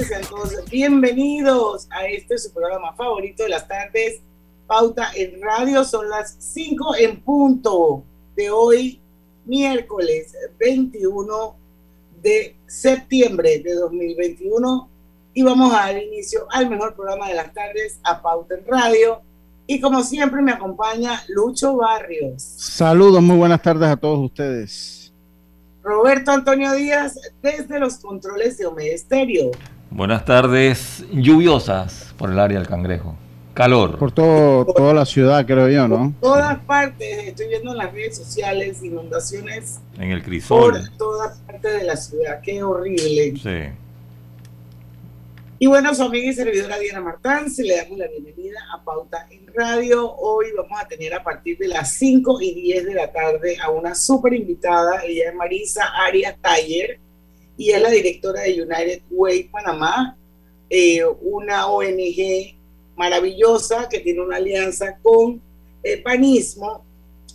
Sean todos bienvenidos a este su programa favorito de las tardes, Pauta en Radio. Son las 5 en punto de hoy, miércoles 21 de septiembre de 2021. Y vamos a dar inicio al mejor programa de las tardes, a Pauta en Radio. Y como siempre me acompaña Lucho Barrios. Saludos, muy buenas tardes a todos ustedes. Roberto Antonio Díaz desde los controles de Omega Buenas tardes, lluviosas por el área del Cangrejo. Calor. Por todo, toda la ciudad, creo yo, ¿no? Por todas partes, estoy viendo en las redes sociales inundaciones. En el crisol. Por todas partes de la ciudad, qué horrible. Sí. Y bueno, su amiga y servidora Diana Martán, se le damos la bienvenida a Pauta en Radio. Hoy vamos a tener a partir de las 5 y 10 de la tarde a una súper invitada. Ella es Marisa Arias Taller y es la directora de United Way Panamá, eh, una ONG maravillosa que tiene una alianza con el Panismo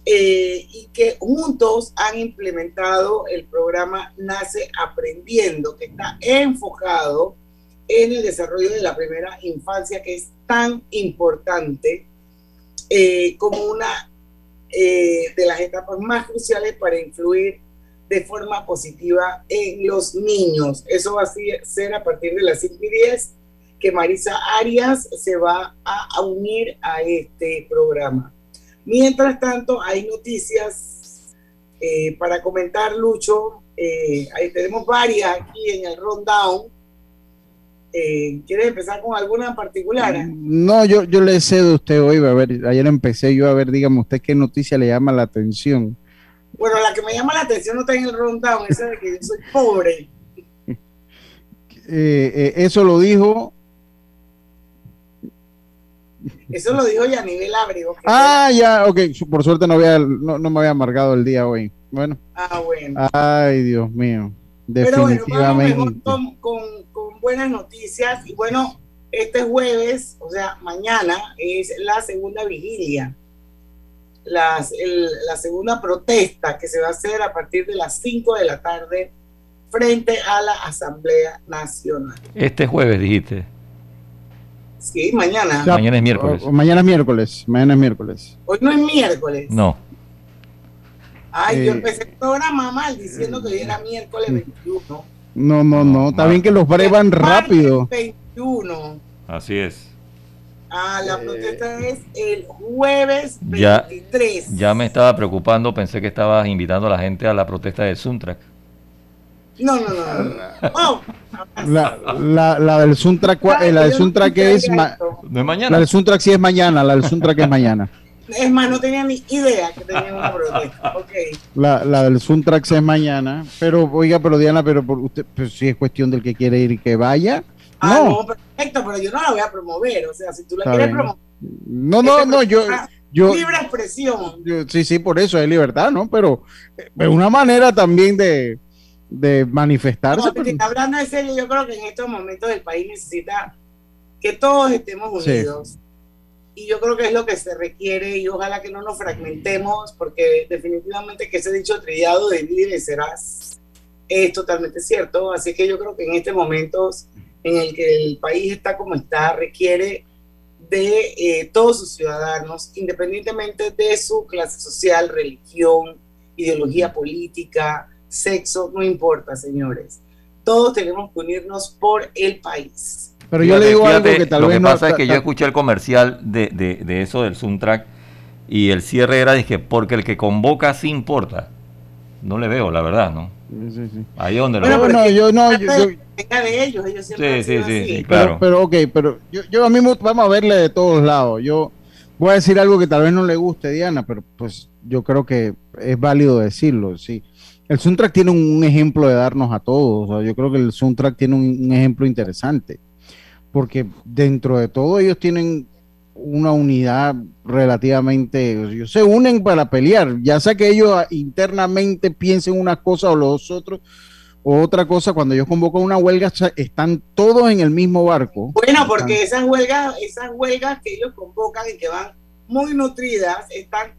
eh, y que juntos han implementado el programa Nace Aprendiendo, que está enfocado en el desarrollo de la primera infancia, que es tan importante eh, como una eh, de las etapas más cruciales para influir de forma positiva en los niños. Eso va a ser a partir de las 5 y 10 que Marisa Arias se va a, unir a este programa. Mientras tanto, hay noticias eh, para comentar, Lucho. ahí tenemos varias aquí en el rundown eh, ¿Quieres empezar con alguna en particular? No, yo, yo le cedo a usted hoy, a ver, ayer empecé yo a ver, dígame usted qué noticia le llama la atención. Bueno, la que me llama la atención no está en el rundown, esa de que yo soy pobre. Eh, eh, eso lo dijo. Eso lo dijo Yanivel Abrego. Ah, ya, ok, por suerte no, había, no, me había amargado el día hoy. Bueno. Ah, bueno. Ay, Dios mío. Definitivamente. Pero bueno, vamos con buenas noticias y bueno, este jueves, o sea, mañana es la segunda vigilia, las, la segunda protesta que se va a hacer a partir de las 5 de la tarde frente a la Asamblea Nacional. Este jueves dijiste. Sí, mañana. mañana es miércoles. mañana es miércoles. Mañana es miércoles. Hoy no es miércoles. No. Ay, yo eh, empecé el programa mal diciendo que hoy era miércoles 21. No, no, no. Está bien que los brevan rápido. 21. Así es. Ah, la protesta es el jueves 23. Ya, ya me estaba preocupando, pensé que estabas invitando a la gente a la protesta de Suntrack. No, no, no. Oh. La, la, la, del Suntrack, eh, la del Suntrack es, no es mañana. La del Suntrack sí es mañana, la del Suntrack es mañana. Es más, no tenía ni idea que tenía una protesta. Okay. La, la del Suntrax es mañana. Pero, oiga, pero Diana, pero por usted, pues si es cuestión del que quiere ir y que vaya. Ah, no. Perfecto, pero yo no la voy a promover. O sea, si tú la quieres promover. No, no, no, yo. Yo, libre expresión. sí, sí, por eso hay libertad, ¿no? Pero es una manera también de, de manifestarse. No, hablando de serio, yo creo que en estos momentos el país necesita que todos estemos unidos y yo creo que es lo que se requiere y ojalá que no nos fragmentemos porque definitivamente que ese dicho trillado de y vencerás es totalmente cierto. Así que yo creo que en este momento en el que el país está como está, requiere de eh, todos sus ciudadanos, independientemente de su clase social, religión, ideología política, sexo, no importa, señores. Todos tenemos que unirnos por el país. Pero yo le digo algo que tal lo vez que pasa es que yo escuché el comercial de, de, eso del Soundtrack y el cierre era dije porque el que convoca sí importa. No le veo, la verdad, ¿no? Ahí donde lo yo no, yo, de ellos, ellos siempre sí, sí, sí, claro. Pero, ok, pero yo, yo a mí vamos a verle de todos lados. Yo voy a decir algo que tal vez no le guste, Diana, pero pues yo creo que es válido decirlo, sí. El soundtrack tiene un ejemplo de darnos a todos. yo creo que el soundtrack tiene un, ejemplo interesante. Porque dentro de todo ellos tienen una unidad relativamente, se unen para pelear, ya sea que ellos internamente piensen una cosa o los otros o otra cosa, cuando ellos convocan una huelga, están todos en el mismo barco. Bueno, porque esas huelgas, esas huelgas que ellos convocan y que van muy nutridas, están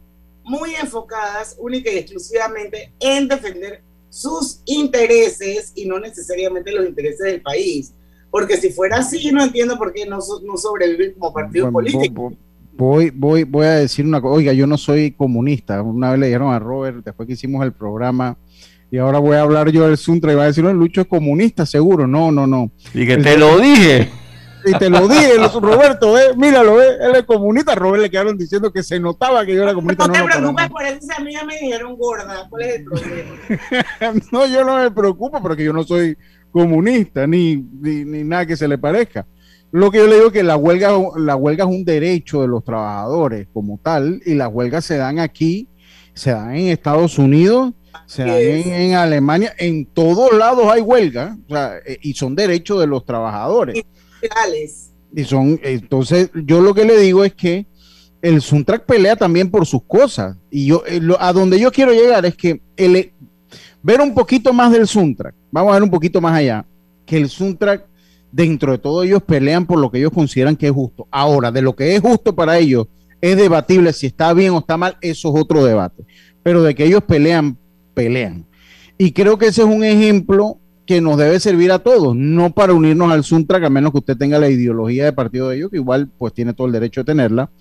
muy enfocadas única y exclusivamente en defender sus intereses y no necesariamente los intereses del país. Porque si fuera así, no entiendo por qué no, no sobreviven como partido político. Voy, voy, voy a decir una cosa. Oiga, yo no soy comunista. Una vez le dijeron a Robert, después que hicimos el programa, y ahora voy a hablar yo del Suntra y va a decir, no, Lucho es comunista, seguro. No, no, no. Y que te lo dije. Y te lo dije, Roberto, eh, míralo, eh, él es comunista. Robert le quedaron diciendo que se notaba que yo era comunista. No, te preocupes por eso, a mí ya me dijeron gorda. ¿Cuál es el problema? no, yo no me preocupo porque yo no soy comunista ni, ni, nada que se le parezca. Lo que yo le digo es que la huelga, la huelga es un derecho de los trabajadores como tal, y las huelgas se dan aquí, se dan en Estados Unidos, se dan en, Alemania, en todos lados hay huelga, o sea, eh, y son derechos de los trabajadores. Y son, entonces, yo lo que le digo es que el Suntrack pelea también por sus cosas. Y yo, eh, a donde yo quiero llegar es que el, ver un poquito más del Suntrack, vamos a ver un poquito más allá, que el Suntrack, dentro de todo ellos pelean por lo que ellos consideran que es justo. Ahora, de lo que es justo para ellos, es debatible si está bien o está mal, eso es otro debate. Pero de que ellos pelean, pelean. Y creo que ese es un ejemplo que nos debe servir a todos, no para unirnos al Suntrack, a menos que usted tenga la ideología de partido de ellos, que igual pues tiene todo el derecho de tenerla,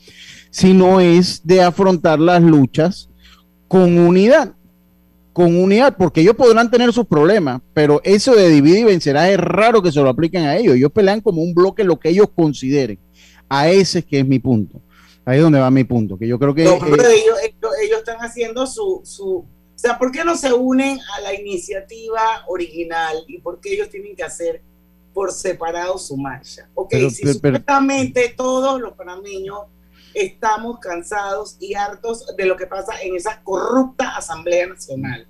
sino es de afrontar las luchas con unidad, con unidad, porque ellos podrán tener sus problemas, pero eso de dividir y vencerá es raro que se lo apliquen a ellos. Ellos pelean como un bloque lo que ellos consideren. A ese es que es mi punto. Ahí es donde va mi punto, que yo creo que... ellos, ellos, están haciendo su, su o sea, ¿por qué no se unen a la iniciativa original y por qué ellos tienen que hacer por separado su marcha? Ok, si supuestamente todos los panameños estamos cansados y hartos de lo que pasa en esa corrupta Asamblea Nacional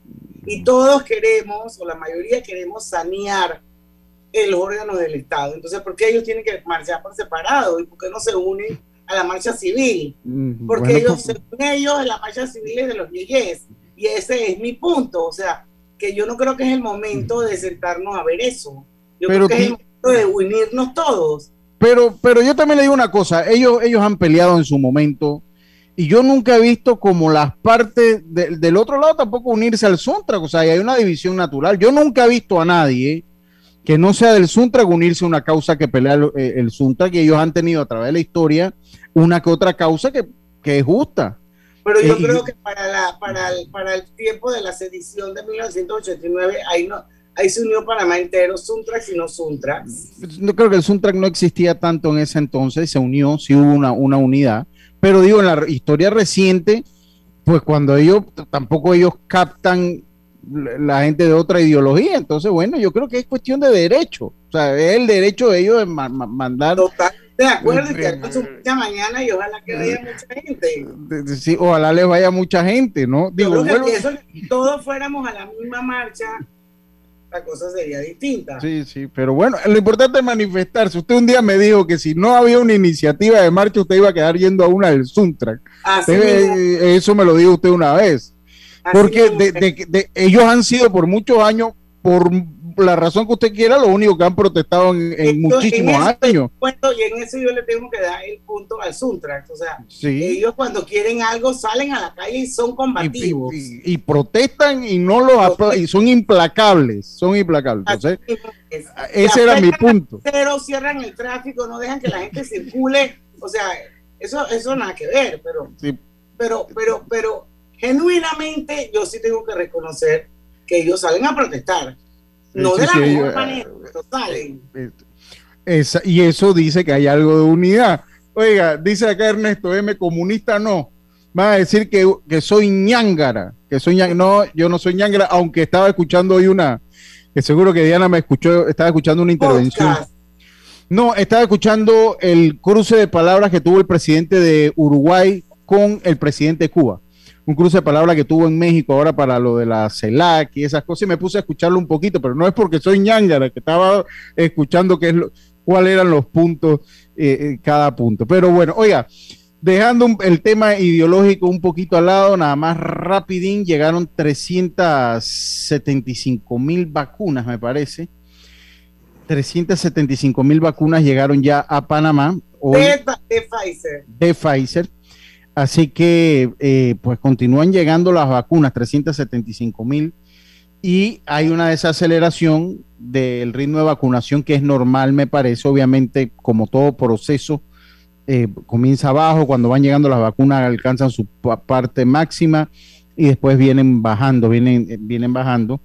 y todos queremos, o la mayoría queremos sanear el órgano del Estado. Entonces, ¿por qué ellos tienen que marchar por separado? ¿Y por qué no se unen a la marcha civil? Mm, Porque ellos, pues, según ellos, la marcha civil es de los viejes y ese es mi punto, o sea, que yo no creo que es el momento de sentarnos a ver eso. Yo creo que es el momento de unirnos todos. Pero, pero yo también le digo una cosa, ellos, ellos han peleado en su momento y yo nunca he visto como las partes del otro lado tampoco unirse al Suntrack, o sea, hay una división natural. Yo nunca he visto a nadie que no sea del Suntrack unirse a una causa que pelea el, eh, el Suntrack y ellos han tenido a través de la historia una que otra causa que, que es justa. Pero yo creo que para, la, para, el, para el tiempo de la sedición de 1989, ahí, no, ahí se unió Panamá entero, Suntrax y no Suntrax. No creo que el Suntrax no existía tanto en ese entonces, se unió, sí hubo una, una unidad, pero digo, en la historia reciente, pues cuando ellos, tampoco ellos captan la gente de otra ideología, entonces bueno, yo creo que es cuestión de derecho, o sea, es el derecho de ellos de mandar... Total de acuerdo, que mucha mañana y ojalá que vaya mucha gente. Sí, ojalá le vaya mucha gente, ¿no? Digo, si todos fuéramos a la misma marcha, la cosa sería distinta. Sí, sí, pero bueno, lo importante es manifestarse. Usted un día me dijo que si no había una iniciativa de marcha, usted iba a quedar yendo a una del Suntrack. eso me lo dijo usted una vez. Porque de, ellos han sido por muchos años, por la razón que usted quiera, lo único que han protestado en, muchísimos años. y en eso yo le tengo que dar el punto al Suntrax. O sea, ellos cuando quieren algo salen a la calle y son combativos. Y, protestan y no los y son implacables. Son implacables. ese era mi punto. Pero cierran el tráfico, no dejan que la gente circule. O sea, eso, eso nada que ver, pero, pero, pero, pero genuinamente yo sí tengo que reconocer que ellos salen a protestar. No de la mejor manera, y eso dice que hay algo de unidad. Oiga, dice acá Ernesto M, comunista no. van a decir que, que soy ñangara, que soy ñangara. No, yo no soy ñangara, aunque estaba escuchando hoy una, que seguro que Diana me escuchó, estaba escuchando una intervención. No, estaba escuchando el cruce de palabras que tuvo el presidente de Uruguay con el presidente de Cuba. Un cruce de palabras que tuvo en México ahora para lo de la CELAC y esas cosas. Y me puse a escucharlo un poquito, pero no es porque soy ñangara, que estaba escuchando qué es lo, cuáles eran los puntos, eh, eh, cada punto. Pero bueno, oiga, dejando el tema ideológico un poquito al lado, nada más rapidín, llegaron 375 mil vacunas, me parece. 375 mil vacunas llegaron ya a Panamá. de, Pfizer. De Pfizer. Así que, eh, pues continúan llegando las vacunas, 375 mil y hay una desaceleración del ritmo de vacunación que es normal, me parece, obviamente, como todo proceso, eh, comienza abajo, cuando van llegando las vacunas alcanzan su parte máxima y después vienen bajando, vienen, vienen bajando.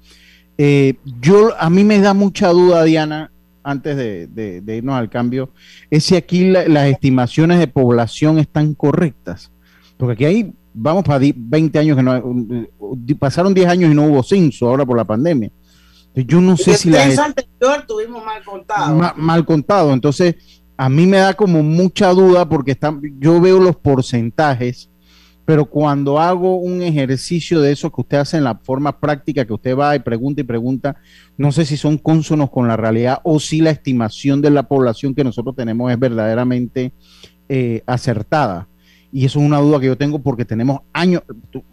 Eh, yo, a mí me da mucha duda, Diana, antes de, irnos al cambio, es si aquí las estimaciones de población están correctas, porque aquí hay vamos para 20 años que no pasaron 10 años y no hubo censo ahora por la pandemia. Yo no sé si la anterior tuvimos mal contado. mal contado, entonces a mí me da como mucha duda porque están, yo veo los porcentajes, pero cuando hago un ejercicio de eso que usted hace en la forma práctica, que usted va y pregunta y pregunta, no sé si son cónsonos con la realidad o si la estimación de la población que nosotros tenemos es verdaderamente eh, acertada. Y eso es una duda que yo tengo porque tenemos años,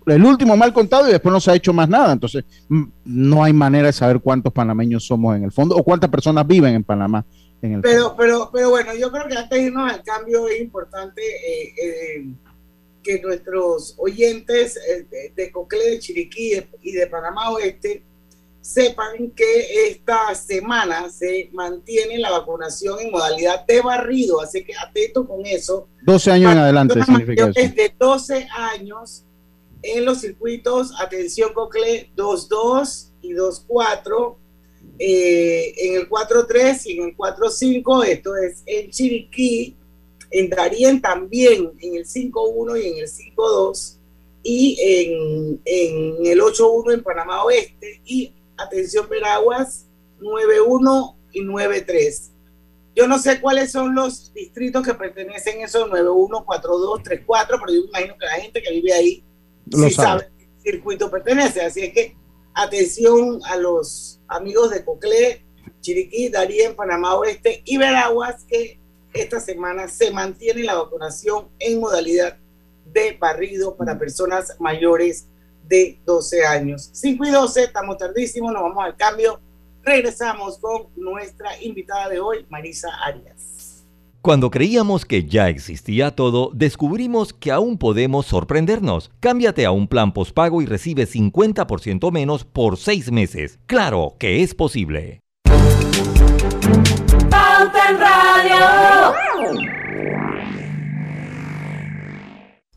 el último mal contado y después no se ha hecho más nada. Entonces, no hay manera de saber cuántos panameños somos en el fondo o cuántas personas viven en Panamá. En el pero, pero, pero bueno, yo creo que antes de irnos al cambio es importante eh, eh, que nuestros oyentes eh, de, de Cocle, de Chiriquí y de Panamá Oeste sepan que esta semana se mantiene la vacunación en modalidad de barrido, así que atento con eso. 12 años en adelante significa eso. Desde 12 años en los circuitos, atención Cocle 2.2 y 2.4, eh, en el 4.3 y en el 4.5, esto es en Chiriquí, en Darien también, en el 5.1 y en el 5.2, y en, en el 8.1 en Panamá Oeste, y atención Veraguas 91 y 93. Yo no sé cuáles son los distritos que pertenecen a esos 91, 42, 34, pero yo imagino que la gente que vive ahí sí sabe. qué circuito pertenece. Así es que atención a los amigos de Coclé, Chiriquí, Darien, Panamá Oeste y Veraguas que esta semana se mantiene la vacunación en modalidad de barrido para personas mayores de 12 años. 5 y 12, estamos tardísimos, nos vamos al cambio. Regresamos con nuestra invitada de hoy, Marisa Arias. Cuando creíamos que ya existía todo, descubrimos que aún podemos sorprendernos. Cámbiate a un plan postpago y recibe 50% menos por 6 meses. Claro que es posible. Radio.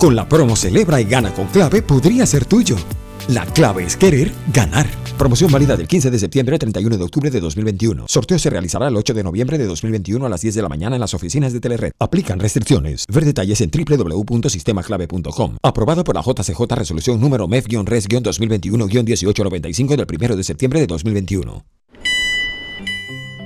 Con la promo Celebra y Gana con Clave podría ser tuyo. La clave es querer ganar. Promoción válida del 15 de septiembre al 31 de octubre de 2021. Sorteo se realizará el 8 de noviembre de 2021 a las 10 de la mañana en las oficinas de Telered. Aplican restricciones. Ver detalles en www.sistemaclave.com. Aprobado por la JCJ Resolución número MEF-RES-2021-1895 del 1 de septiembre de 2021.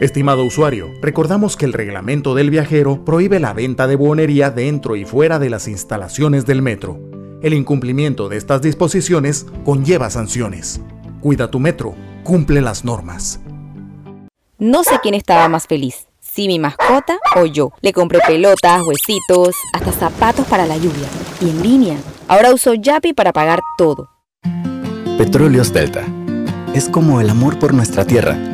Estimado usuario, recordamos que el reglamento del viajero prohíbe la venta de buonería dentro y fuera de las instalaciones del metro. El incumplimiento de estas disposiciones conlleva sanciones. Cuida tu metro, cumple las normas. No sé quién estaba más feliz, si mi mascota o yo. Le compré pelotas, huesitos, hasta zapatos para la lluvia. Y en línea. Ahora uso Yapi para pagar todo. Petróleos Delta. Es como el amor por nuestra tierra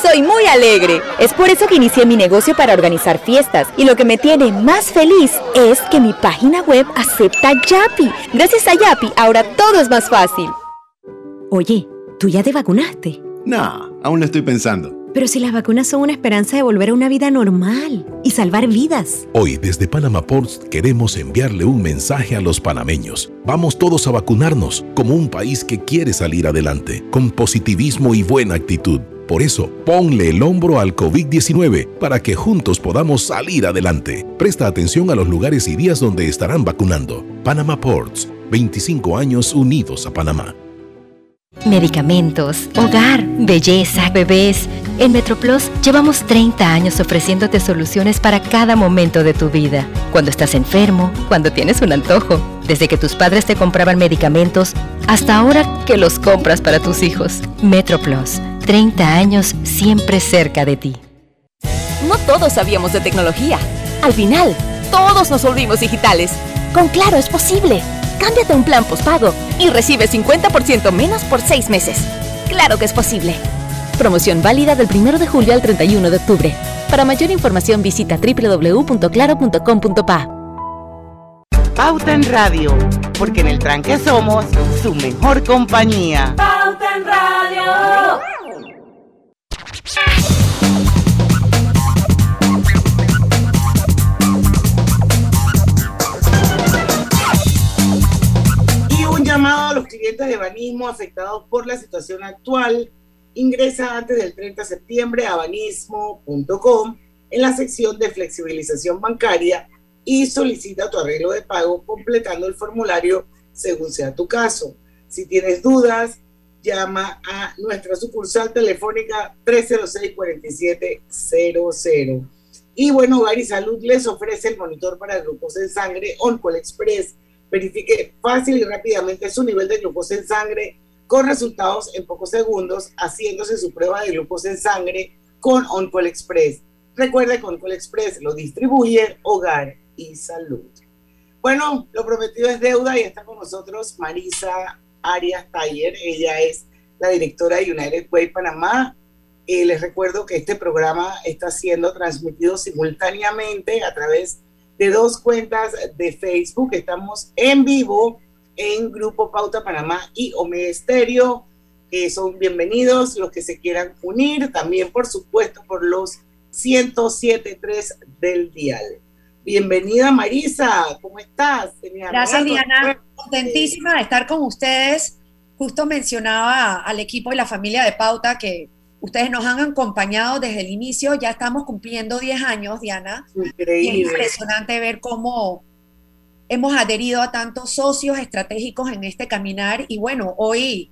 soy muy alegre. Es por eso que inicié mi negocio para organizar fiestas. Y lo que me tiene más feliz es que mi página web acepta Yapi. Gracias a Yapi, ahora todo es más fácil. Oye, ¿tú ya te vacunaste? No, aún lo estoy pensando. Pero si las vacunas son una esperanza de volver a una vida normal y salvar vidas. Hoy desde Panama Ports queremos enviarle un mensaje a los panameños. Vamos todos a vacunarnos como un país que quiere salir adelante, con positivismo y buena actitud. Por eso, ponle el hombro al COVID-19 para que juntos podamos salir adelante. Presta atención a los lugares y días donde estarán vacunando. Panama Ports, 25 años unidos a Panamá. Medicamentos, hogar, belleza, bebés. En MetroPlus llevamos 30 años ofreciéndote soluciones para cada momento de tu vida. Cuando estás enfermo, cuando tienes un antojo, desde que tus padres te compraban medicamentos hasta ahora que los compras para tus hijos. MetroPlus 30 años siempre cerca de ti. No todos sabíamos de tecnología. Al final, todos nos volvimos digitales. Con Claro es posible. Cámbiate a un plan postpago y recibe 50% menos por 6 meses. Claro que es posible. Promoción válida del 1 de julio al 31 de octubre. Para mayor información visita www.claro.com.pa. Pauta en Radio, porque en el tranque somos su mejor compañía. Pauta en Radio. Clientes de Banismo afectados por la situación actual. Ingresa antes del 30 de septiembre a banismo.com en la sección de flexibilización bancaria y solicita tu arreglo de pago completando el formulario según sea tu caso. Si tienes dudas, llama a nuestra sucursal telefónica 306-4700. Y bueno, Hogar Salud les ofrece el monitor para glucosa en sangre OnCall Express. Verifique fácil y rápidamente su nivel de glucosa en sangre con resultados en pocos segundos, haciéndose su prueba de glucosa en sangre con OnCall Express. Recuerde que OnCall Express lo distribuye Hogar y Salud. Bueno, lo prometido es deuda y está con nosotros Marisa Arias Taller. Ella es la directora de United Way Panamá. Eh, les recuerdo que este programa está siendo transmitido simultáneamente a través de dos cuentas de Facebook. Estamos en vivo en Grupo Pauta Panamá y Omega Estéreo. que son bienvenidos los que se quieran unir, también por supuesto por los 107.3 del dial. Bienvenida Marisa, ¿cómo estás? Gracias Diana, contentísima de estar con ustedes. Justo mencionaba al equipo y la familia de Pauta que ustedes nos han acompañado desde el inicio, ya estamos cumpliendo 10 años, Diana. Increíble. es impresionante ver cómo hemos adherido a tantos socios estratégicos en este caminar y bueno, hoy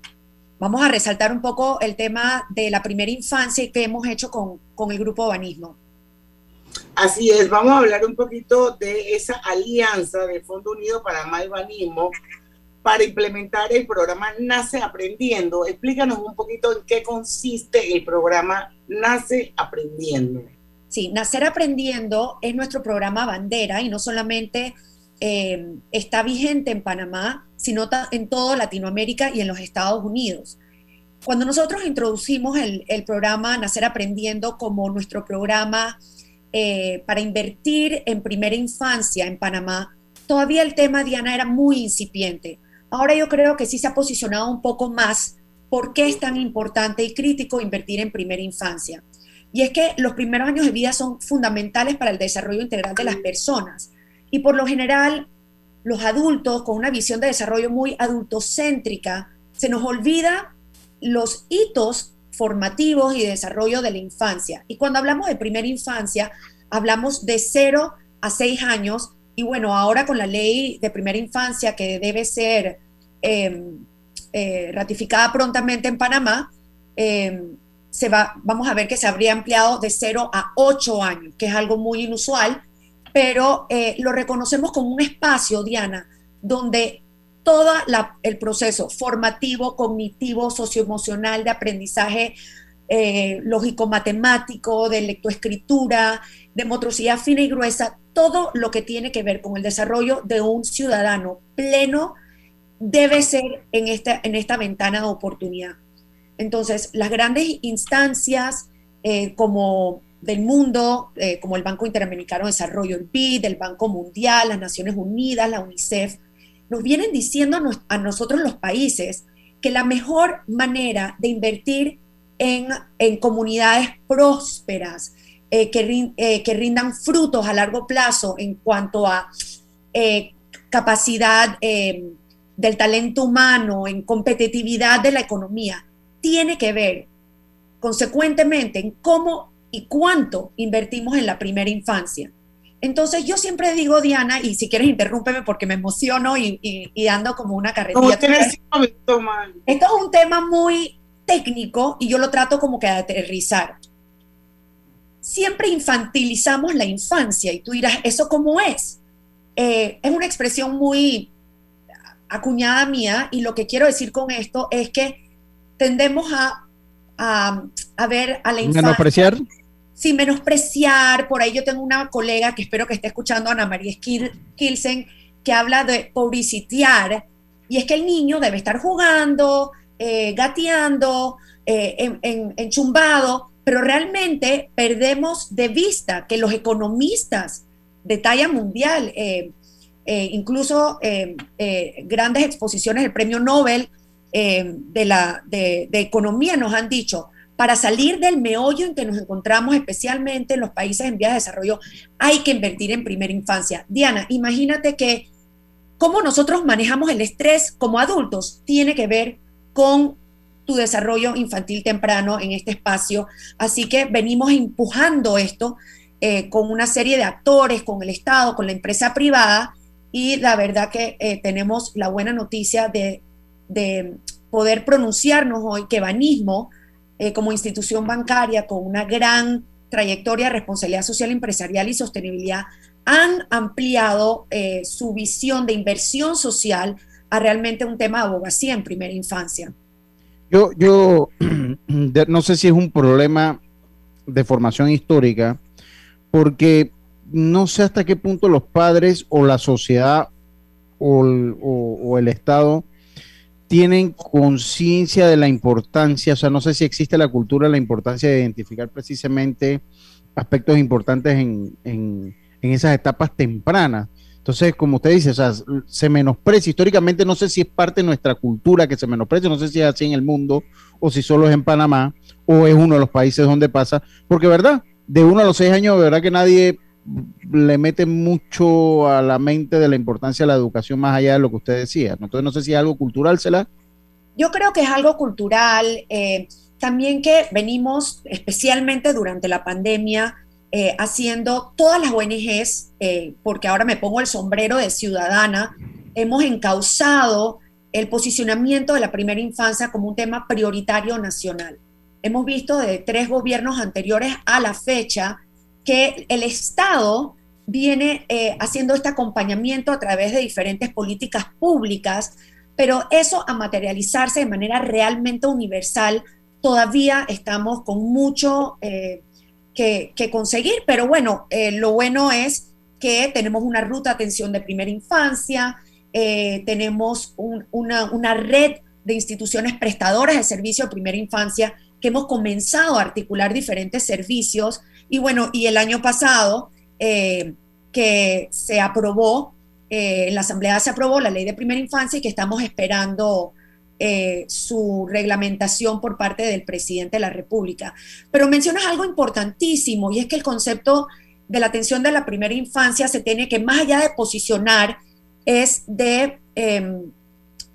vamos a resaltar un poco el tema de la primera infancia que hemos hecho con, con el grupo Banismo. Así es, vamos a hablar un poquito de esa alianza de Fondo Unido para el Banismo para implementar el programa Nace Aprendiendo. Explícanos un poquito en qué consiste el programa Nace Aprendiendo. Sí, Nacer Aprendiendo es nuestro programa bandera y no solamente eh, está vigente en Panamá, sino en toda Latinoamérica y en los Estados Unidos. cuando nosotros introducimos el, programa Nacer Aprendiendo como nuestro programa eh, para invertir en primera infancia en Panamá, todavía el tema, Diana, era muy incipiente. Ahora yo creo que sí se ha posicionado un poco más por qué es tan importante y crítico invertir en primera infancia. Y es que los primeros años de vida son fundamentales para el desarrollo integral de las personas. Y por lo general, los adultos con una visión de desarrollo muy adultocéntrica, se nos olvida los hitos formativos y de desarrollo de la infancia. Y cuando hablamos de primera infancia, hablamos de 0 a 6 años. Y bueno, ahora con la ley de primera infancia que debe ser em, eh, ratificada prontamente en Panamá, em, se va, vamos a ver que se habría ampliado de 0 a 8 años, que es algo muy inusual, pero eh, lo reconocemos como un espacio, Diana, donde todo el proceso formativo, cognitivo, socioemocional, de aprendizaje eh, lógico-matemático, de lectoescritura, de motricidad fina y gruesa, todo lo que tiene que ver con el desarrollo de un ciudadano pleno debe ser en esta, en esta ventana de oportunidad. Entonces, las grandes instancias eh, como del mundo, eh, como el Banco Interamericano de Desarrollo, el BID, el Banco Mundial, las Naciones Unidas, la UNICEF, nos vienen diciendo a, nosotros los países que la mejor manera de invertir en, comunidades prósperas, eh, eh, que, rindan frutos a largo plazo en cuanto a eh, capacidad del talento humano, en competitividad de la economía, tiene que ver consecuentemente en cómo y cuánto invertimos en la primera infancia. Entonces yo siempre digo, Diana, y si quieres interrúmpeme porque me emociono y, ando como una carretilla. Esto es un tema muy técnico y yo lo trato como que de aterrizar. Siempre infantilizamos la infancia y tú dirás, ¿eso cómo es? Eh, es una expresión muy acuñada mía y lo que quiero decir con esto es que tendemos a, a, ver a la infancia sin menospreciar, por ahí yo tengo una colega que espero que esté escuchando, Ana María Kilsen, que habla de publicitear, y es que el niño debe estar jugando, eh, gateando, eh, enchumbado, pero realmente perdemos de vista que los economistas de talla mundial, eh, incluso grandes exposiciones del premio Nobel de, la, de Economía nos han dicho, para salir del meollo en que nos encontramos, especialmente en los países en vías de desarrollo, hay que invertir en primera infancia. Diana, imagínate que cómo nosotros manejamos el estrés como adultos tiene que ver con tu desarrollo infantil temprano en este espacio. Así que venimos empujando esto eh, con una serie de actores, con el Estado, con la empresa privada, y la verdad que eh, tenemos la buena noticia de, de poder pronunciarnos hoy que Banismo eh, como institución bancaria con una gran trayectoria de responsabilidad social empresarial y sostenibilidad, han ampliado su visión de inversión social a realmente un tema de abogacía en primera infancia. Yo, yo no sé si es un problema de formación histórica, porque no sé hasta qué punto los padres o la sociedad o el Estado tienen conciencia de la importancia, o sea, no sé si existe la cultura la importancia de identificar precisamente aspectos importantes en, en, esas etapas tempranas. Entonces, como usted dice, o sea, se menosprecia. Históricamente no sé si es parte de nuestra cultura que se menosprecia, no sé si es así en el mundo o si solo es en Panamá o es uno de los países donde pasa, porque verdad, de uno a los seis años, de verdad que nadie le mete mucho a la mente de la importancia de la educación más allá de lo que usted decía. Entonces no sé si es algo cultural, ¿será? Yo creo que es algo cultural. Eh, también que venimos, especialmente durante la pandemia, eh, haciendo todas las ONGs, eh, porque ahora me pongo el sombrero de ciudadana, hemos encauzado el posicionamiento de la primera infancia como un tema prioritario nacional. Hemos visto de tres gobiernos anteriores a la fecha que el Estado viene eh, haciendo este acompañamiento a través de diferentes políticas públicas, pero eso a materializarse de manera realmente universal, todavía estamos con mucho que, conseguir, pero bueno, eh, lo bueno es que tenemos una ruta de atención de primera infancia, tenemos una, red de instituciones prestadoras de servicio de primera infancia que hemos comenzado a articular diferentes servicios. Y bueno, y el año pasado eh, que se aprobó, eh, en la Asamblea se aprobó la ley de primera infancia y que estamos esperando eh, su reglamentación por parte del presidente de la República. Pero mencionas algo importantísimo y es que el concepto de la atención de la primera infancia se tiene que, más allá de posicionar, es de em,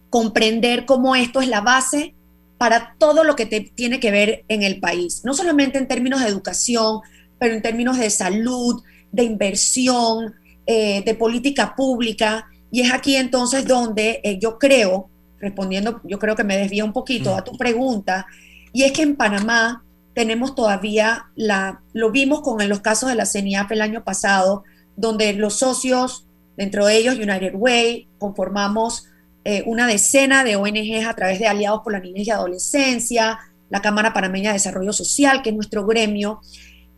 comprender cómo esto es la base para todo lo que te tiene que ver en el país, no solamente en términos de educación, pero en términos de salud, de inversión, eh, de política pública. Y es aquí entonces donde eh, yo creo, respondiendo, yo creo que me desvía un poquito a tu pregunta, y es que en Panamá tenemos todavía la, lo vimos con los casos de la CENIAF el año pasado, donde los socios, dentro de ellos United Way, conformamos eh, una decena de ONGs a través de Aliados por la Niñez y Adolescencia, la Cámara Panameña de Desarrollo Social, que es nuestro gremio,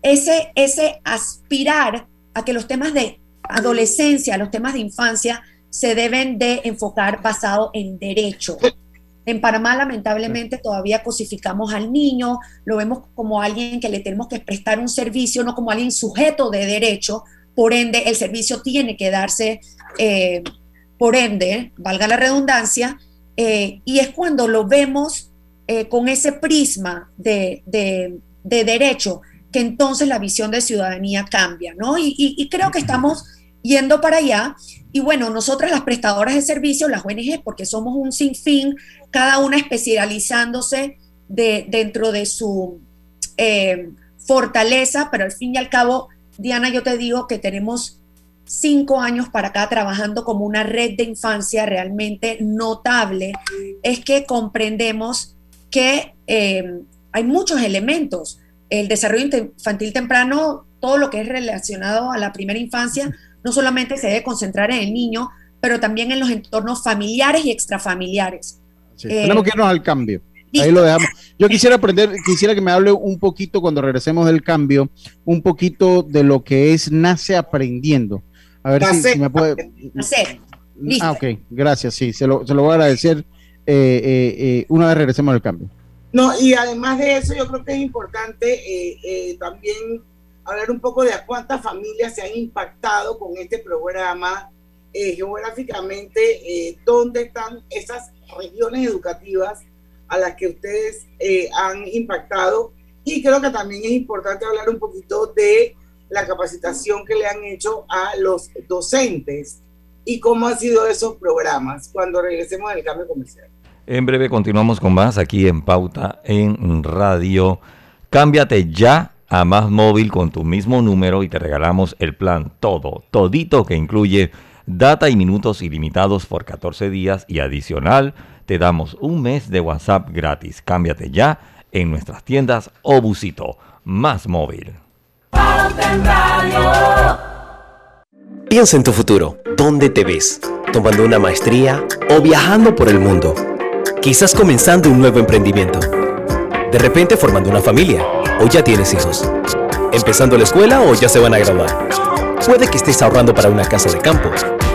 ese, ese aspirar a que los temas de adolescencia, los temas de infancia, se deben de enfocar basado en derecho. En Panamá, lamentablemente, todavía cosificamos al niño, lo vemos como alguien que le tenemos que prestar un servicio, no como alguien sujeto de derecho. Por ende, el servicio tiene que darse eh, por ende, valga la redundancia, eh, y es cuando lo vemos eh, con ese prisma de, derecho que entonces la visión de ciudadanía cambia, ¿no? Y, creo que estamos yendo para allá. Y bueno, nosotras las prestadoras de servicios, las ONG, porque somos un sinfín, cada una especializándose de, dentro de su eh, fortaleza, pero al fin y al cabo, Diana, yo te digo que tenemos cinco años para acá trabajando como una red de infancia realmente notable, es que comprendemos que eh, hay muchos elementos. El desarrollo infantil temprano, todo lo que es relacionado a la primera infancia, no solamente se debe concentrar en el niño, pero también en los entornos familiares y extrafamiliares. Eh, tenemos que irnos al cambio. Ahí lo dejamos. Yo quisiera aprender, quisiera que me hable un poquito cuando regresemos del cambio, un poquito de lo que es Nace Aprendiendo. A ver si, me puede. Ah, ok, gracias, sí, se lo, se lo voy a agradecer eh, eh, eh, una vez regresemos al cambio. No, y además de eso, yo creo que es importante también hablar un poco de a cuántas familias se han impactado con este programa, geográficamente, dónde están esas regiones educativas a las que ustedes han impactado. Y creo que también es importante hablar un poquito de la capacitación que le han hecho a los docentes y cómo han sido esos programas cuando regresemos al cambio comercial. En breve continuamos con más aquí en Pauta en Radio. Cámbiate ya a Más Móvil con tu mismo número y te regalamos el plan todo, todito que incluye data y minutos ilimitados por 14 días y adicional te damos un mes de WhatsApp gratis. Cámbiate ya en nuestras tiendas o busito Más Móvil. Piensa en tu futuro. ¿Dónde te ves? ¿Tomando una maestría o viajando por el mundo? Quizás comenzando un nuevo emprendimiento. De repente formando una familia o ya tienes hijos. Empezando la escuela o ya se van a graduar. Puede que estés ahorrando para una casa de campo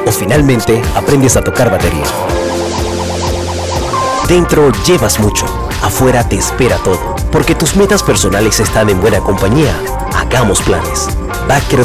o finalmente aprendes a tocar batería. Dentro llevas mucho, afuera te espera todo, porque tus metas personales están en buena compañía Hagamos planes. Backer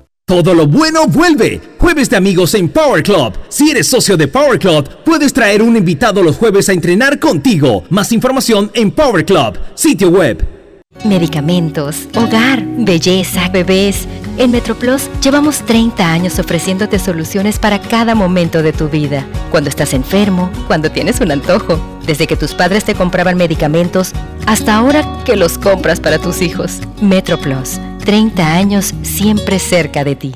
Todo lo bueno vuelve. Jueves de amigos en Power Club. Si eres socio de Power Club, puedes traer un invitado los jueves a entrenar contigo. Más información en Power Club, sitio web. Medicamentos, hogar, belleza, bebés. En MetroPlus llevamos 30 años ofreciéndote soluciones para cada momento de tu vida. Cuando estás enfermo, cuando tienes un antojo, desde que tus padres te compraban medicamentos hasta ahora que los compras para tus hijos. MetroPlus, 30 años siempre cerca de ti.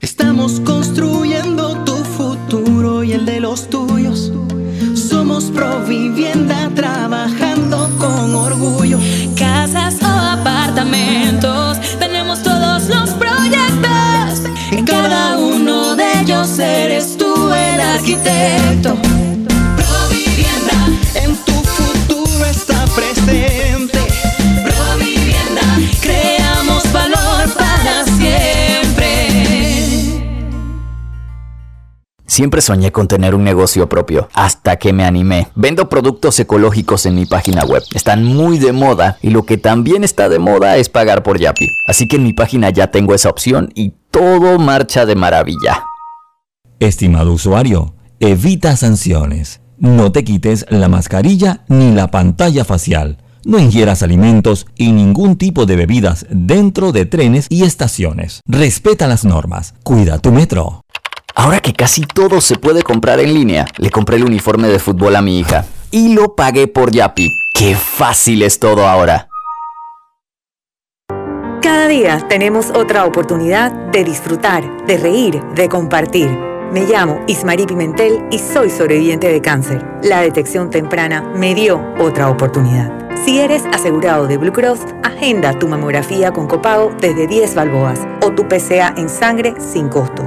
Estamos construyendo tu futuro y el de los tuyos Provivienda trabajando con orgullo. Casas o apartamentos, tenemos todos los proyectos. En cada uno de ellos eres tú el arquitecto. Siempre soñé con tener un negocio propio, hasta que me animé. Vendo productos ecológicos en mi página web. Están muy de moda y lo que también está de moda es pagar por Yapi. Así que en mi página ya tengo esa opción y todo marcha de maravilla. Estimado usuario, evita sanciones. No te quites la mascarilla ni la pantalla facial. No ingieras alimentos y ningún tipo de bebidas dentro de trenes y estaciones. Respeta las normas. Cuida tu metro. Ahora que casi todo se puede comprar en línea, le compré el uniforme de fútbol a mi hija y lo pagué por Yapi. ¡Qué fácil es todo ahora! Cada día tenemos otra oportunidad de disfrutar, de reír, de compartir. Me llamo Ismarí Pimentel y soy sobreviviente de cáncer. La detección temprana me dio otra oportunidad. Si eres asegurado de Blue Cross, agenda tu mamografía con copago desde 10 balboas o tu PCA en sangre sin costo.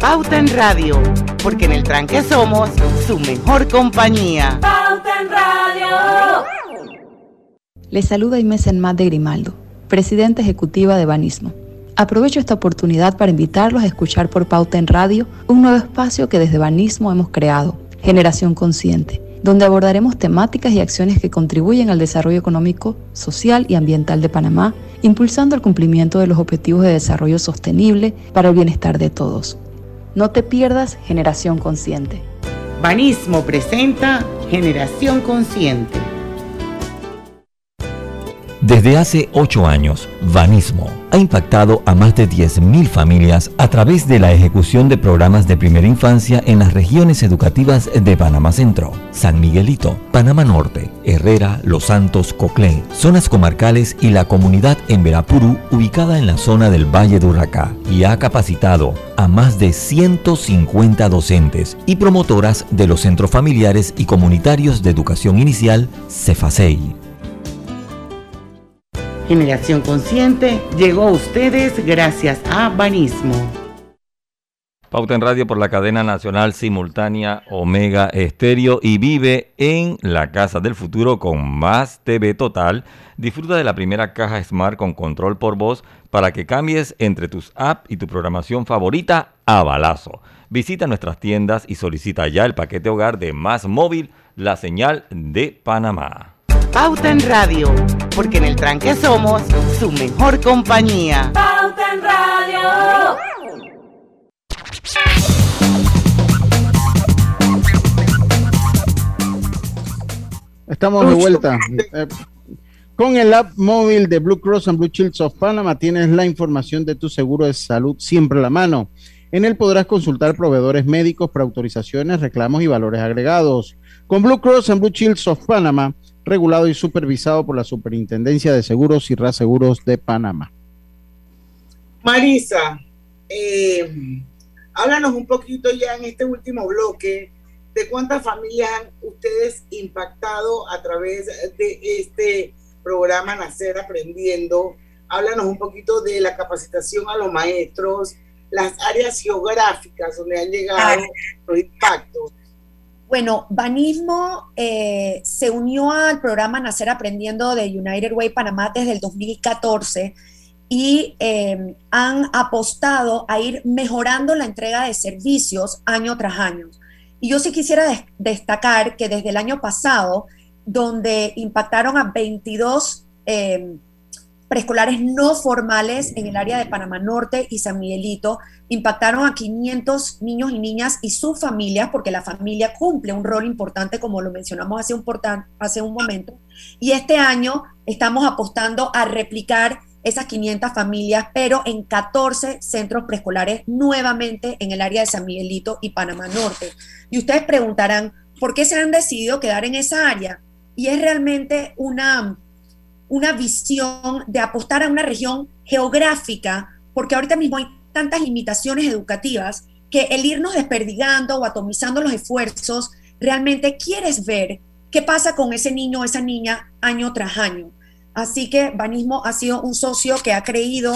Pauta en Radio, porque en el tranque somos su mejor compañía. Pauta en Radio. Les saluda Inés Enmat de Grimaldo, presidenta ejecutiva de Banismo. Aprovecho esta oportunidad para invitarlos a escuchar por Pauta en Radio un nuevo espacio que desde Banismo hemos creado, Generación Consciente, donde abordaremos temáticas y acciones que contribuyen al desarrollo económico, social y ambiental de Panamá, impulsando el cumplimiento de los objetivos de desarrollo sostenible para el bienestar de todos. No te pierdas Generación Consciente. Banismo presenta Generación Consciente. Desde hace 8 años, Vanismo ha impactado a más de 10.000 familias a través de la ejecución de programas de primera infancia en las regiones educativas de Panamá Centro, San Miguelito, Panamá Norte, Herrera, Los Santos, Coclé, zonas comarcales y la comunidad en Verapurú ubicada en la zona del Valle de Urracá y ha capacitado a más de 150 docentes y promotoras de los centros familiares y comunitarios de educación inicial CEFASEI. Generación Consciente llegó a ustedes gracias a Banismo. Pauta en Radio por la cadena nacional simultánea Omega Estéreo y vive en la Casa del Futuro con más TV Total. Disfruta de la primera caja Smart con control por voz para que cambies entre tus apps y tu programación favorita a balazo. Visita nuestras tiendas y solicita ya el paquete hogar de Más Móvil, la señal de Panamá. Pauta en Radio, porque en el tranque somos su mejor compañía. Pauta en Radio. Estamos de vuelta. Eh, con el app móvil de Blue Cross and Blue Shields of Panama tienes la información de tu seguro de salud siempre a la mano. En él podrás consultar proveedores médicos, preautorizaciones, reclamos y valores agregados. Con Blue Cross and Blue Shields of Panama, regulado y supervisado por la Superintendencia de Seguros y Reaseguros de Panamá. Marisa, eh, háblanos un poquito ya en este último bloque de cuántas familias han ustedes impactado a través de este programa Nacer Aprendiendo. Háblanos un poquito de la capacitación a los maestros, las áreas geográficas donde han llegado los impactos. Bueno, Banismo eh, se unió al programa Nacer Aprendiendo de United Way Panamá desde el 2014 y em, han apostado a ir mejorando la entrega de servicios año tras año. Y yo sí quisiera destacar que desde el año pasado, donde impactaron a 22 em, preescolares no formales en el área de Panamá Norte y San Miguelito, impactaron a 500 niños y niñas y sus familias, porque la familia cumple un rol importante, como lo mencionamos hace un, hace un momento. Y este año estamos apostando a replicar esas 500 familias, pero en 14 centros preescolares nuevamente en el área de San Miguelito y Panamá Norte. Y ustedes preguntarán, ¿por qué se han decidido quedar en esa área? Y es realmente una, una visión de apostar a una región geográfica, porque ahorita mismo hay tantas limitaciones educativas que el irnos desperdigando o atomizando los esfuerzos, realmente quieres ver qué pasa con ese niño o esa niña año tras año. Así que Banismo ha sido un socio que ha creído